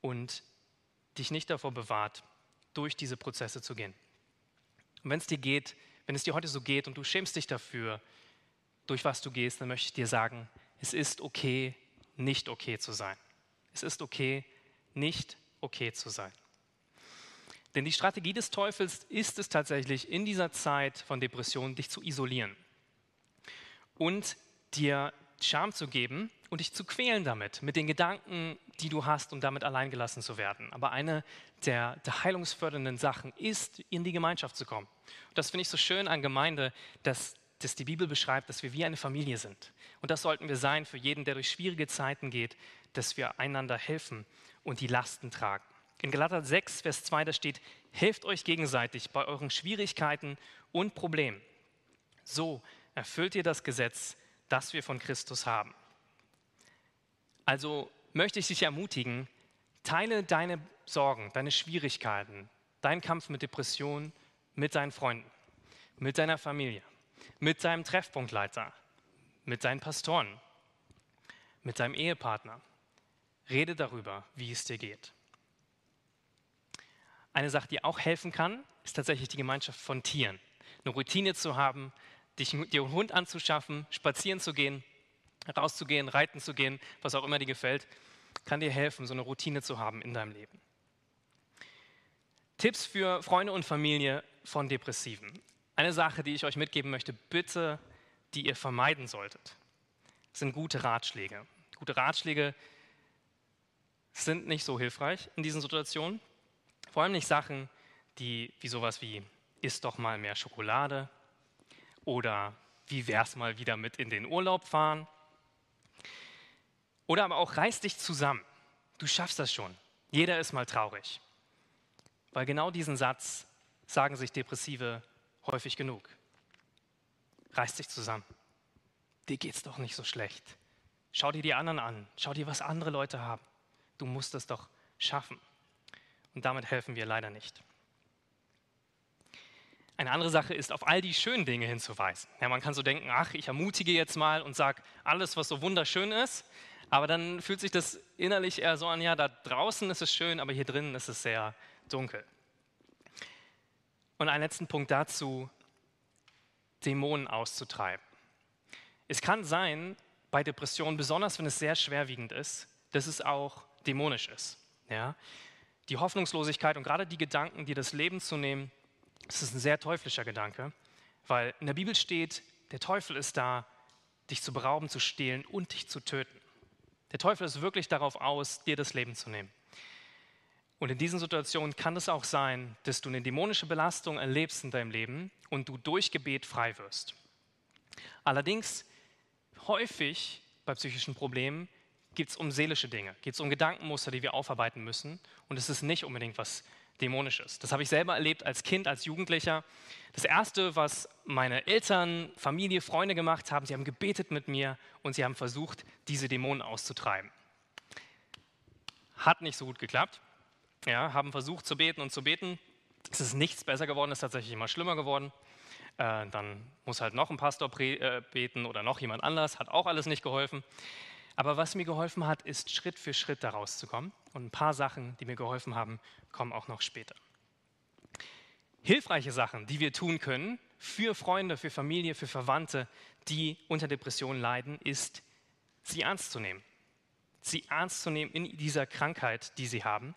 und dich nicht davor bewahrt, durch diese Prozesse zu gehen. Und wenn es dir geht, wenn es dir heute so geht und du schämst dich dafür, durch was du gehst, dann möchte ich dir sagen, es ist okay, nicht okay zu sein. Es ist okay, nicht okay zu sein. Denn die Strategie des Teufels ist es tatsächlich, in dieser Zeit von Depressionen dich zu isolieren und dir Scham zu geben und dich zu quälen damit, mit den Gedanken, die du hast, um damit alleingelassen zu werden. Aber eine der, der heilungsfördernden Sachen ist, in die Gemeinschaft zu kommen. Und das finde ich so schön an Gemeinde, dass, dass die Bibel beschreibt, dass wir wie eine Familie sind. Und das sollten wir sein für jeden, der durch schwierige Zeiten geht, dass wir einander helfen und die Lasten tragen. In Galater 6, Vers 2, da steht, helft euch gegenseitig bei euren Schwierigkeiten und Problemen. So erfüllt ihr das Gesetz, das wir von Christus haben. Also möchte ich dich ermutigen, teile deine Sorgen, deine Schwierigkeiten, deinen Kampf mit Depressionen mit deinen Freunden, mit deiner Familie, mit deinem Treffpunktleiter, mit deinen Pastoren, mit deinem Ehepartner. Rede darüber, wie es dir geht. Eine Sache, die auch helfen kann, ist tatsächlich die Gemeinschaft von Tieren. Eine Routine zu haben, dich, dir einen Hund anzuschaffen, spazieren zu gehen rauszugehen, reiten zu gehen, was auch immer dir gefällt, kann dir helfen, so eine Routine zu haben in deinem Leben. Tipps für Freunde und Familie von Depressiven. Eine Sache, die ich euch mitgeben möchte, bitte, die ihr vermeiden solltet, sind gute Ratschläge. Gute Ratschläge sind nicht so hilfreich in diesen Situationen. Vor allem nicht Sachen, die wie sowas wie isst doch mal mehr Schokolade oder wie wär's mal wieder mit in den Urlaub fahren oder aber auch reiß dich zusammen. Du schaffst das schon. Jeder ist mal traurig. Weil genau diesen Satz sagen sich Depressive häufig genug. Reiß dich zusammen. Dir geht's doch nicht so schlecht. Schau dir die anderen an. Schau dir, was andere Leute haben. Du musst es doch schaffen. Und damit helfen wir leider nicht. Eine andere Sache ist, auf all die schönen Dinge hinzuweisen. Ja, man kann so denken, ach, ich ermutige jetzt mal und sage alles, was so wunderschön ist, aber dann fühlt sich das innerlich eher so an, ja, da draußen ist es schön, aber hier drinnen ist es sehr dunkel. Und einen letzten Punkt dazu, Dämonen auszutreiben. Es kann sein, bei Depressionen, besonders wenn es sehr schwerwiegend ist, dass es auch dämonisch ist. Ja? Die Hoffnungslosigkeit und gerade die Gedanken, dir das Leben zu nehmen, das ist ein sehr teuflischer Gedanke, weil in der Bibel steht, der Teufel ist da, dich zu berauben, zu stehlen und dich zu töten. Der Teufel ist wirklich darauf aus, dir das Leben zu nehmen. Und in diesen Situationen kann es auch sein, dass du eine dämonische Belastung erlebst in deinem Leben und du durch Gebet frei wirst. Allerdings häufig bei psychischen Problemen geht es um seelische Dinge, geht es um Gedankenmuster, die wir aufarbeiten müssen. Und es ist nicht unbedingt was Dämonisches. Das habe ich selber erlebt als Kind, als Jugendlicher. Das Erste, was meine Eltern, Familie, Freunde gemacht haben, sie haben gebetet mit mir und sie haben versucht, diese Dämonen auszutreiben. Hat nicht so gut geklappt. Ja, haben versucht zu beten und zu beten. Es ist nichts besser geworden, es ist tatsächlich immer schlimmer geworden. Äh, dann muss halt noch ein Pastor äh, beten oder noch jemand anders, hat auch alles nicht geholfen. Aber was mir geholfen hat, ist Schritt für Schritt daraus zu kommen. Und ein paar Sachen, die mir geholfen haben, kommen auch noch später. Hilfreiche Sachen, die wir tun können für Freunde, für Familie, für Verwandte, die unter Depressionen leiden, ist, sie ernst zu nehmen. Sie ernst zu nehmen in dieser Krankheit, die sie haben.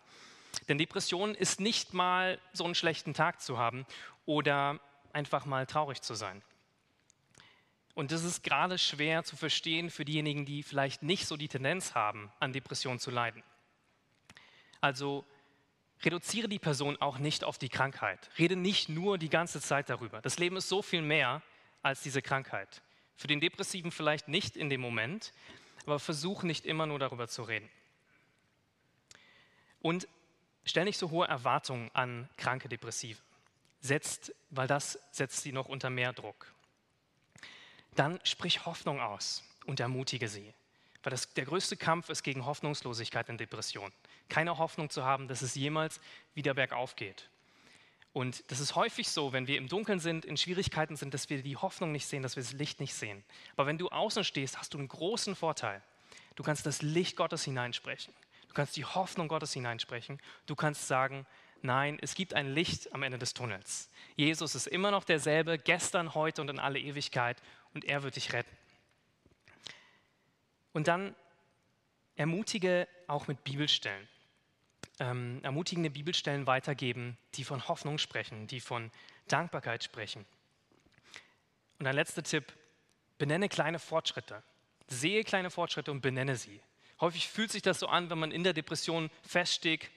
Denn Depression ist nicht mal so einen schlechten Tag zu haben oder einfach mal traurig zu sein. Und das ist gerade schwer zu verstehen für diejenigen, die vielleicht nicht so die Tendenz haben, an Depressionen zu leiden. Also reduziere die Person auch nicht auf die Krankheit. Rede nicht nur die ganze Zeit darüber. Das Leben ist so viel mehr als diese Krankheit. Für den Depressiven vielleicht nicht in dem Moment, aber versuch nicht immer nur darüber zu reden. Und stell nicht so hohe Erwartungen an kranke Depressive. Setzt, weil das setzt sie noch unter mehr Druck dann sprich Hoffnung aus und ermutige sie. Weil das, der größte Kampf ist gegen Hoffnungslosigkeit und Depression. Keine Hoffnung zu haben, dass es jemals wieder bergauf geht. Und das ist häufig so, wenn wir im Dunkeln sind, in Schwierigkeiten sind, dass wir die Hoffnung nicht sehen, dass wir das Licht nicht sehen. Aber wenn du außen stehst, hast du einen großen Vorteil. Du kannst das Licht Gottes hineinsprechen. Du kannst die Hoffnung Gottes hineinsprechen. Du kannst sagen, nein, es gibt ein Licht am Ende des Tunnels. Jesus ist immer noch derselbe, gestern, heute und in alle Ewigkeit und er wird dich retten. Und dann ermutige auch mit Bibelstellen. Ähm, ermutigende Bibelstellen weitergeben, die von Hoffnung sprechen, die von Dankbarkeit sprechen. Und ein letzter Tipp, benenne kleine Fortschritte. Sehe kleine Fortschritte und benenne sie. Häufig fühlt sich das so an, wenn man in der Depression feststeht,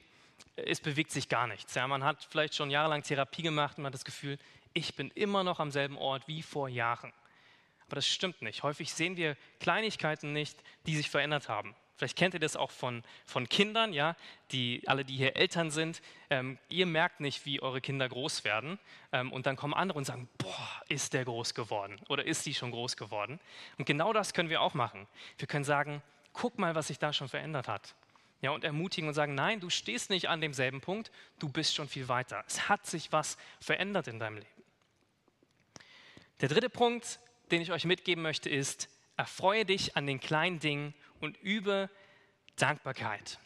es bewegt sich gar nichts. Ja, man hat vielleicht schon jahrelang Therapie gemacht und man hat das Gefühl, ich bin immer noch am selben Ort wie vor Jahren. Aber das stimmt nicht. Häufig sehen wir Kleinigkeiten nicht, die sich verändert haben. Vielleicht kennt ihr das auch von, von Kindern, ja, die, alle, die hier Eltern sind. Ähm, ihr merkt nicht, wie eure Kinder groß werden. Ähm, und dann kommen andere und sagen, boah, ist der groß geworden oder ist sie schon groß geworden. Und genau das können wir auch machen. Wir können sagen, guck mal, was sich da schon verändert hat. Ja, und ermutigen und sagen, nein, du stehst nicht an demselben Punkt, du bist schon viel weiter. Es hat sich was verändert in deinem Leben. Der dritte Punkt den ich euch mitgeben möchte, ist, erfreue dich an den kleinen Dingen und übe Dankbarkeit.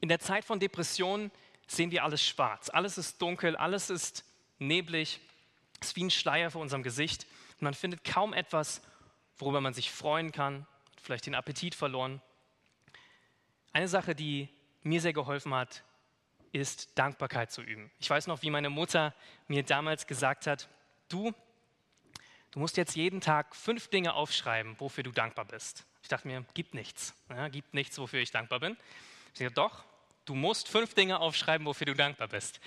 In der Zeit von Depressionen sehen wir alles schwarz. Alles ist dunkel, alles ist neblig, es ist wie ein Schleier vor unserem Gesicht und man findet kaum etwas, worüber man sich freuen kann, vielleicht den Appetit verloren. Eine Sache, die mir sehr geholfen hat, ist Dankbarkeit zu üben. Ich weiß noch, wie meine Mutter mir damals gesagt hat, du, du musst jetzt jeden Tag fünf Dinge aufschreiben, wofür du dankbar bist. Ich dachte mir, gibt nichts, ja, gibt nichts, wofür ich dankbar bin. Sie hat doch, du musst fünf Dinge aufschreiben, wofür du dankbar bist.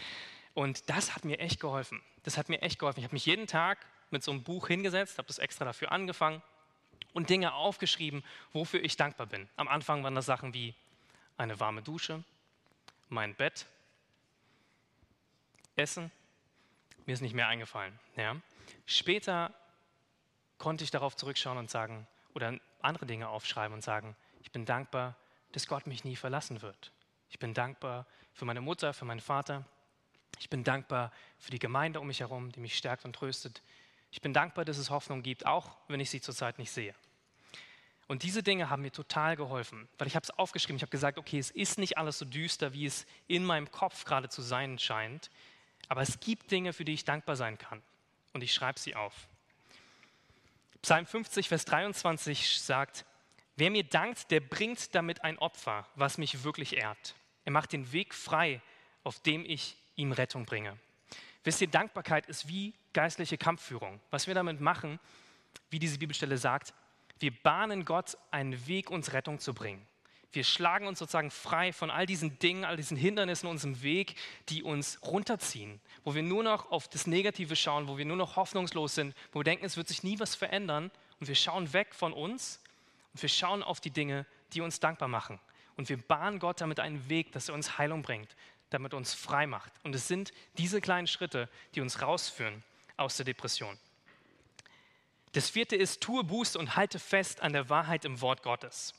Und das hat mir echt geholfen. Das hat mir echt geholfen. Ich habe mich jeden Tag mit so einem Buch hingesetzt, habe das extra dafür angefangen und Dinge aufgeschrieben, wofür ich dankbar bin. Am Anfang waren das Sachen wie eine warme Dusche, mein Bett, Essen. Mir ist nicht mehr eingefallen. Ja. Später konnte ich darauf zurückschauen und sagen, oder andere Dinge aufschreiben und sagen, ich bin dankbar, dass Gott mich nie verlassen wird. Ich bin dankbar für meine Mutter, für meinen Vater. Ich bin dankbar für die Gemeinde um mich herum, die mich stärkt und tröstet. Ich bin dankbar, dass es Hoffnung gibt, auch wenn ich sie zurzeit nicht sehe. Und diese Dinge haben mir total geholfen, weil ich habe es aufgeschrieben, ich habe gesagt, okay, es ist nicht alles so düster, wie es in meinem Kopf gerade zu sein scheint, aber es gibt Dinge, für die ich dankbar sein kann. Und ich schreibe sie auf. Psalm 50, Vers 23 sagt, wer mir dankt, der bringt damit ein Opfer, was mich wirklich ehrt. Er macht den Weg frei, auf dem ich ihm Rettung bringe. Wisst ihr, Dankbarkeit ist wie geistliche Kampfführung. Was wir damit machen, wie diese Bibelstelle sagt, wir bahnen Gott einen Weg, uns Rettung zu bringen. Wir schlagen uns sozusagen frei von all diesen Dingen, all diesen Hindernissen in unserem Weg, die uns runterziehen, wo wir nur noch auf das Negative schauen, wo wir nur noch hoffnungslos sind, wo wir denken, es wird sich nie was verändern und wir schauen weg von uns und wir schauen auf die Dinge, die uns dankbar machen. Und wir bahnen Gott damit einen Weg, dass er uns Heilung bringt, damit er uns frei macht. Und es sind diese kleinen Schritte, die uns rausführen aus der Depression. Das vierte ist, tue Buße und halte fest an der Wahrheit im Wort Gottes.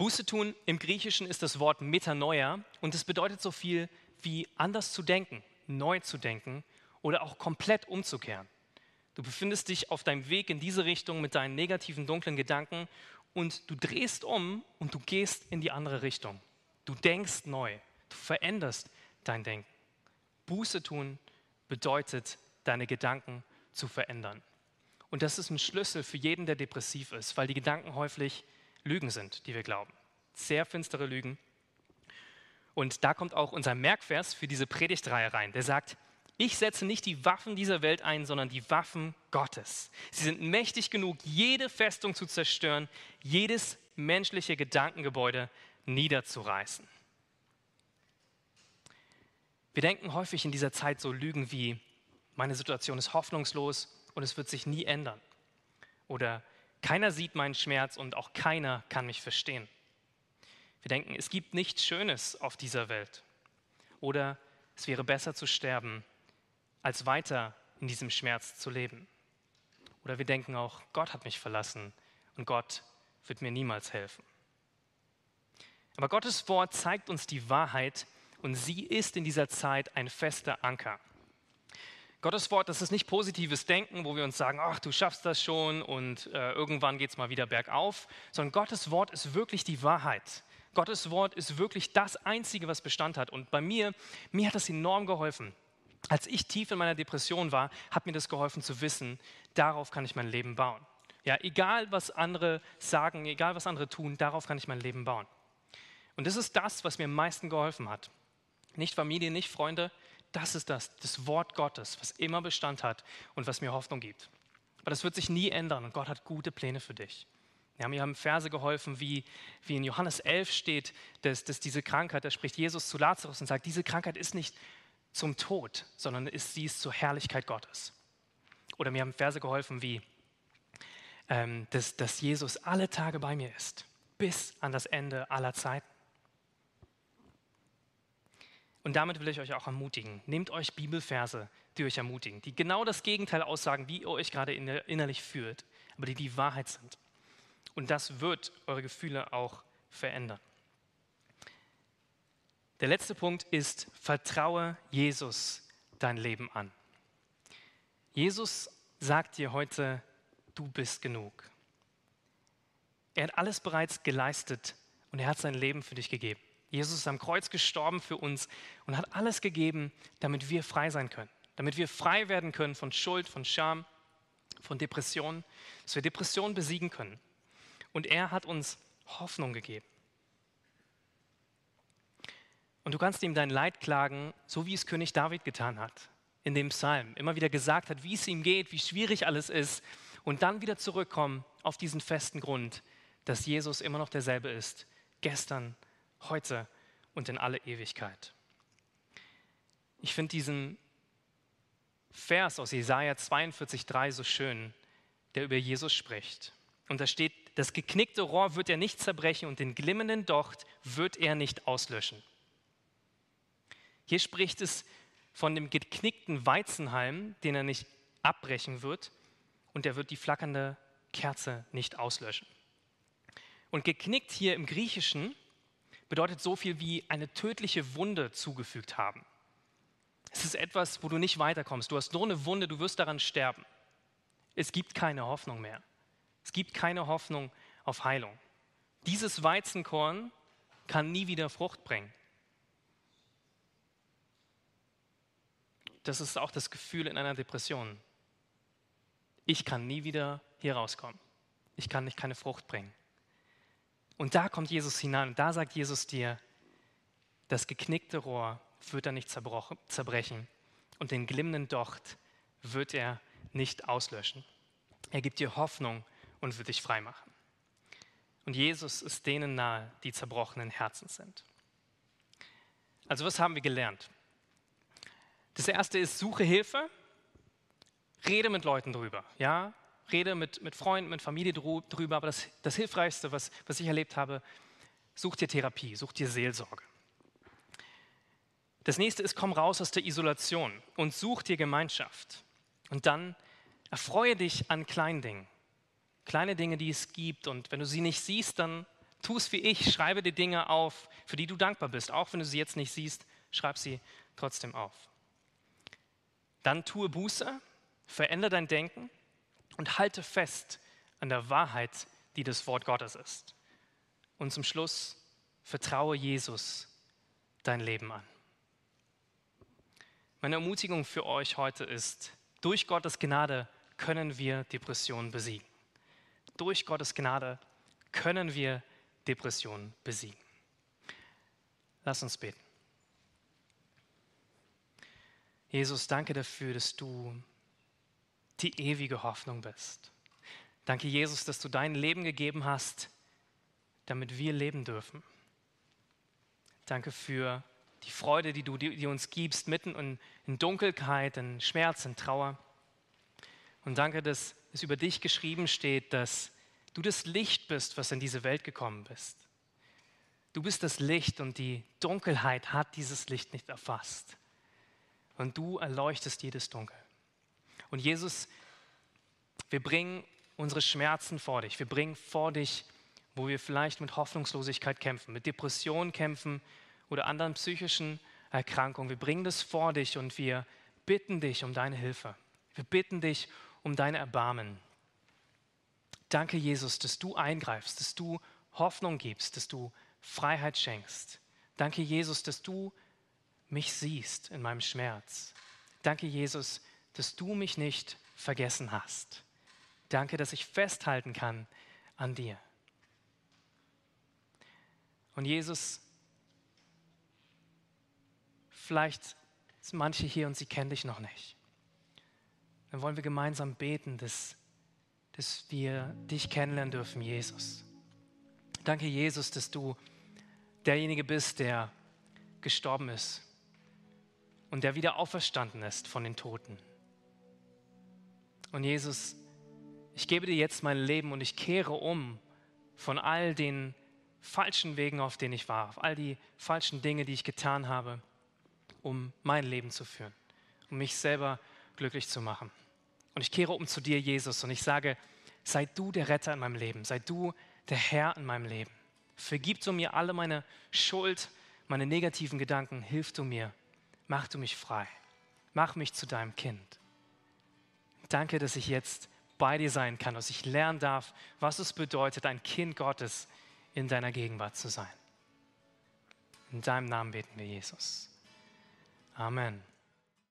Buße tun im Griechischen ist das Wort Metanoia und es bedeutet so viel wie anders zu denken, neu zu denken oder auch komplett umzukehren. Du befindest dich auf deinem Weg in diese Richtung mit deinen negativen, dunklen Gedanken und du drehst um und du gehst in die andere Richtung. Du denkst neu, du veränderst dein Denken. Buße tun bedeutet, deine Gedanken zu verändern. Und das ist ein Schlüssel für jeden, der depressiv ist, weil die Gedanken häufig Lügen sind, die wir glauben. Sehr finstere Lügen. Und da kommt auch unser Merkvers für diese Predigtreihe rein. Der sagt, ich setze nicht die Waffen dieser Welt ein, sondern die Waffen Gottes. Sie sind mächtig genug, jede Festung zu zerstören, jedes menschliche Gedankengebäude niederzureißen. Wir denken häufig in dieser Zeit so Lügen wie, meine Situation ist hoffnungslos, und es wird sich nie ändern. Oder keiner sieht meinen Schmerz und auch keiner kann mich verstehen. Wir denken, es gibt nichts Schönes auf dieser Welt. Oder es wäre besser zu sterben, als weiter in diesem Schmerz zu leben. Oder wir denken auch, Gott hat mich verlassen und Gott wird mir niemals helfen. Aber Gottes Wort zeigt uns die Wahrheit und sie ist in dieser Zeit ein fester Anker. Gottes Wort, das ist nicht positives Denken, wo wir uns sagen, ach, du schaffst das schon und äh, irgendwann geht es mal wieder bergauf, sondern Gottes Wort ist wirklich die Wahrheit. Gottes Wort ist wirklich das Einzige, was Bestand hat. Und bei mir, mir hat das enorm geholfen. Als ich tief in meiner Depression war, hat mir das geholfen zu wissen, darauf kann ich mein Leben bauen. Ja, egal was andere sagen, egal was andere tun, darauf kann ich mein Leben bauen. Und das ist das, was mir am meisten geholfen hat. Nicht Familie, nicht Freunde, das ist das, das Wort Gottes, was immer Bestand hat und was mir Hoffnung gibt. Aber das wird sich nie ändern und Gott hat gute Pläne für dich. Ja, mir haben Verse geholfen, wie, wie in Johannes 11 steht, dass, dass diese Krankheit, da spricht Jesus zu Lazarus und sagt, diese Krankheit ist nicht zum Tod, sondern ist, sie ist zur Herrlichkeit Gottes. Oder mir haben Verse geholfen, wie, ähm, dass, dass Jesus alle Tage bei mir ist, bis an das Ende aller Zeiten. Und damit will ich euch auch ermutigen. Nehmt euch Bibelverse, die euch ermutigen, die genau das Gegenteil aussagen, wie ihr euch gerade innerlich fühlt, aber die die Wahrheit sind. Und das wird eure Gefühle auch verändern. Der letzte Punkt ist, vertraue Jesus dein Leben an. Jesus sagt dir heute, du bist genug. Er hat alles bereits geleistet und er hat sein Leben für dich gegeben. Jesus ist am Kreuz gestorben für uns und hat alles gegeben, damit wir frei sein können, damit wir frei werden können von Schuld, von Scham, von Depressionen, dass wir Depressionen besiegen können. Und er hat uns Hoffnung gegeben. Und du kannst ihm dein Leid klagen, so wie es König David getan hat, in dem Psalm. Immer wieder gesagt hat, wie es ihm geht, wie schwierig alles ist. Und dann wieder zurückkommen auf diesen festen Grund, dass Jesus immer noch derselbe ist, gestern, heute und in alle Ewigkeit. Ich finde diesen Vers aus Jesaja 42,3 so schön, der über Jesus spricht. Und da steht: Das geknickte Rohr wird er nicht zerbrechen und den glimmenden Docht wird er nicht auslöschen. Hier spricht es von dem geknickten Weizenhalm, den er nicht abbrechen wird, und er wird die flackernde Kerze nicht auslöschen. Und geknickt hier im Griechischen bedeutet so viel wie eine tödliche Wunde zugefügt haben. Es ist etwas, wo du nicht weiterkommst. Du hast nur eine Wunde, du wirst daran sterben. Es gibt keine Hoffnung mehr. Es gibt keine Hoffnung auf Heilung. Dieses Weizenkorn kann nie wieder Frucht bringen. Das ist auch das Gefühl in einer Depression. Ich kann nie wieder hier rauskommen. Ich kann nicht keine Frucht bringen. Und da kommt Jesus hinein und da sagt Jesus dir, das geknickte Rohr wird er nicht zerbrechen und den glimmenden Docht wird er nicht auslöschen. Er gibt dir Hoffnung und wird dich freimachen. Und Jesus ist denen nahe, die zerbrochenen Herzen sind. Also was haben wir gelernt? Das erste ist, suche Hilfe, rede mit Leuten drüber. Ja? Rede mit, mit Freunden, mit Familie drüber, aber das, das Hilfreichste, was, was ich erlebt habe, such dir Therapie, such dir Seelsorge. Das nächste ist, komm raus aus der Isolation und such dir Gemeinschaft. Und dann erfreue dich an kleinen Dingen. Kleine Dinge, die es gibt. Und wenn du sie nicht siehst, dann tu es wie ich. Schreibe die Dinge auf, für die du dankbar bist. Auch wenn du sie jetzt nicht siehst, schreib sie trotzdem auf. Dann tue Buße, verändere dein Denken und halte fest an der Wahrheit, die das Wort Gottes ist. Und zum Schluss vertraue Jesus dein Leben an. Meine Ermutigung für euch heute ist, durch Gottes Gnade können wir Depressionen besiegen. Durch Gottes Gnade können wir Depressionen besiegen. Lass uns beten. Jesus, danke dafür, dass du die ewige Hoffnung bist. Danke, Jesus, dass du dein Leben gegeben hast, damit wir leben dürfen. Danke für die Freude, die du die, die uns gibst, mitten in, in Dunkelheit, in Schmerz, in Trauer. Und danke, dass es über dich geschrieben steht, dass du das Licht bist, was in diese Welt gekommen bist. Du bist das Licht und die Dunkelheit hat dieses Licht nicht erfasst. Und du erleuchtest jedes Dunkel. Und Jesus, wir bringen unsere Schmerzen vor dich. Wir bringen vor dich, wo wir vielleicht mit Hoffnungslosigkeit kämpfen, mit Depressionen kämpfen, oder anderen psychischen Erkrankungen. Wir bringen das vor dich und wir bitten dich um deine Hilfe. Wir bitten dich um dein Erbarmen. Danke, Jesus, dass du eingreifst, dass du Hoffnung gibst, dass du Freiheit schenkst. Danke, Jesus, dass du mich siehst in meinem Schmerz. Danke, Jesus, dass du mich nicht vergessen hast. Danke, dass ich festhalten kann an dir. Und Jesus, Vielleicht sind manche hier und sie kennen dich noch nicht. Dann wollen wir gemeinsam beten, dass, dass wir dich kennenlernen dürfen, Jesus. Danke, Jesus, dass du derjenige bist, der gestorben ist und der wieder auferstanden ist von den Toten. Und Jesus, ich gebe dir jetzt mein Leben und ich kehre um von all den falschen Wegen, auf denen ich war, auf all die falschen Dinge, die ich getan habe um mein Leben zu führen, um mich selber glücklich zu machen. Und ich kehre um zu dir, Jesus, und ich sage, sei du der Retter in meinem Leben, sei du der Herr in meinem Leben. Vergib du mir alle meine Schuld, meine negativen Gedanken, hilf du mir, mach du mich frei, mach mich zu deinem Kind. Danke, dass ich jetzt bei dir sein kann, dass ich lernen darf, was es bedeutet, ein Kind Gottes in deiner Gegenwart zu sein. In deinem Namen beten wir, Jesus. Amen.